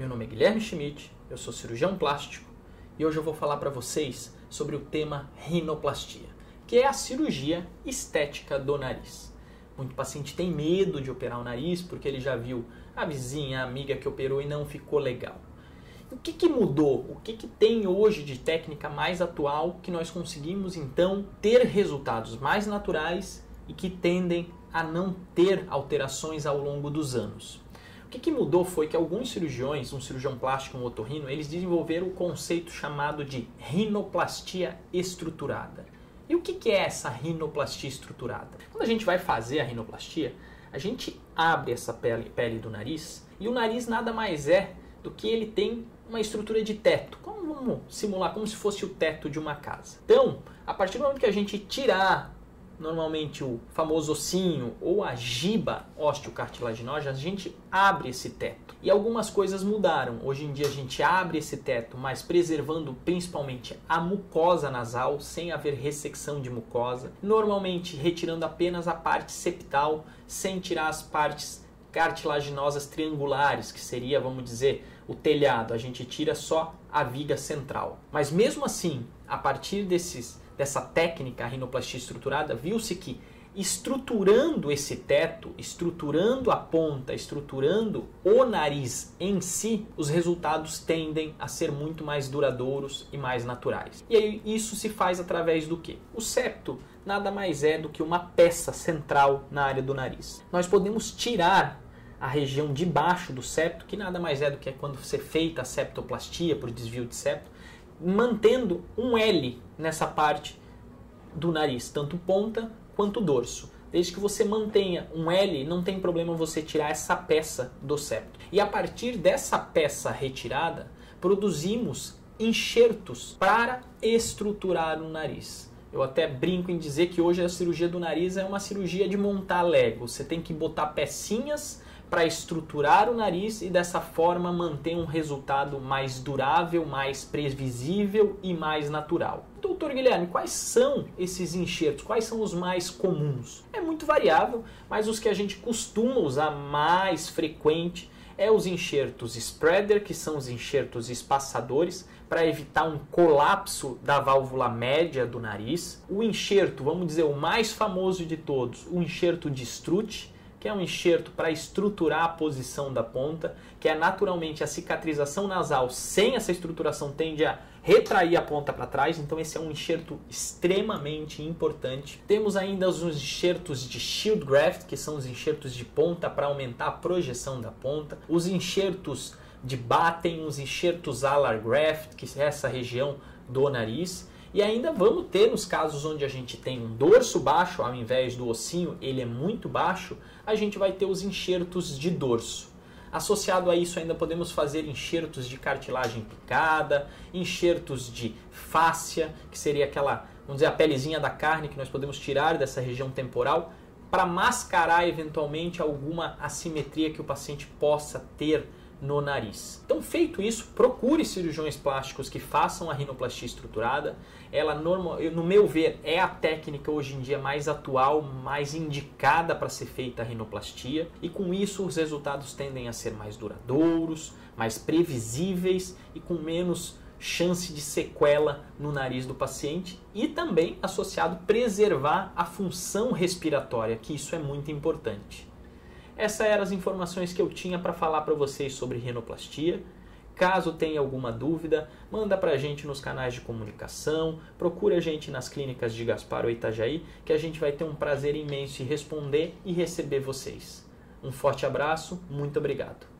Meu nome é Guilherme Schmidt, eu sou cirurgião plástico e hoje eu vou falar para vocês sobre o tema rinoplastia, que é a cirurgia estética do nariz. Muito paciente tem medo de operar o nariz porque ele já viu a vizinha, a amiga que operou e não ficou legal. O que, que mudou? O que, que tem hoje de técnica mais atual que nós conseguimos então ter resultados mais naturais e que tendem a não ter alterações ao longo dos anos? Que, que mudou foi que alguns cirurgiões, um cirurgião plástico um otorrino, eles desenvolveram o conceito chamado de rinoplastia estruturada. E o que, que é essa rinoplastia estruturada? Quando a gente vai fazer a rinoplastia, a gente abre essa pele, pele do nariz e o nariz nada mais é do que ele tem uma estrutura de teto. Como vamos simular como se fosse o teto de uma casa. Então, a partir do momento que a gente tirar normalmente o famoso ossinho ou a giba osteocartilaginosa, a gente abre esse teto. E algumas coisas mudaram. Hoje em dia a gente abre esse teto, mas preservando principalmente a mucosa nasal, sem haver ressecção de mucosa. Normalmente retirando apenas a parte septal, sem tirar as partes cartilaginosas triangulares, que seria, vamos dizer, o telhado. A gente tira só a viga central. Mas mesmo assim, a partir desses dessa técnica, a rinoplastia estruturada, viu-se que estruturando esse teto, estruturando a ponta, estruturando o nariz em si, os resultados tendem a ser muito mais duradouros e mais naturais. E aí isso se faz através do que? O septo nada mais é do que uma peça central na área do nariz. Nós podemos tirar a região de baixo do septo, que nada mais é do que quando você feita a septoplastia por desvio de septo, mantendo um L nessa parte do nariz, tanto ponta quanto dorso. Desde que você mantenha um L, não tem problema você tirar essa peça do septo. E a partir dessa peça retirada, produzimos enxertos para estruturar o nariz. Eu até brinco em dizer que hoje a cirurgia do nariz é uma cirurgia de montar Lego. Você tem que botar pecinhas para estruturar o nariz e dessa forma manter um resultado mais durável, mais previsível e mais natural. Doutor Guilherme, quais são esses enxertos? Quais são os mais comuns? É muito variável, mas os que a gente costuma usar mais frequente é os enxertos spreader, que são os enxertos espaçadores, para evitar um colapso da válvula média do nariz. O enxerto, vamos dizer, o mais famoso de todos, o enxerto de Strutt, que é um enxerto para estruturar a posição da ponta, que é naturalmente a cicatrização nasal sem essa estruturação tende a retrair a ponta para trás, então esse é um enxerto extremamente importante. Temos ainda os enxertos de shield graft, que são os enxertos de ponta para aumentar a projeção da ponta, os enxertos de batem, os enxertos alar graft, que é essa região do nariz, e ainda vamos ter nos casos onde a gente tem um dorso baixo, ao invés do ossinho, ele é muito baixo, a gente vai ter os enxertos de dorso. Associado a isso, ainda podemos fazer enxertos de cartilagem picada, enxertos de fáscia, que seria aquela, vamos dizer, a pelezinha da carne que nós podemos tirar dessa região temporal para mascarar eventualmente alguma assimetria que o paciente possa ter no nariz. Então, feito isso, procure cirurgiões plásticos que façam a rinoplastia estruturada. Ela, normal, no meu ver, é a técnica hoje em dia mais atual, mais indicada para ser feita a rinoplastia. E com isso, os resultados tendem a ser mais duradouros, mais previsíveis e com menos chance de sequela no nariz do paciente e também associado preservar a função respiratória, que isso é muito importante. Essas eram as informações que eu tinha para falar para vocês sobre rinoplastia. Caso tenha alguma dúvida, manda para a gente nos canais de comunicação, procure a gente nas clínicas de Gaspar ou Itajaí, que a gente vai ter um prazer imenso em responder e receber vocês. Um forte abraço, muito obrigado.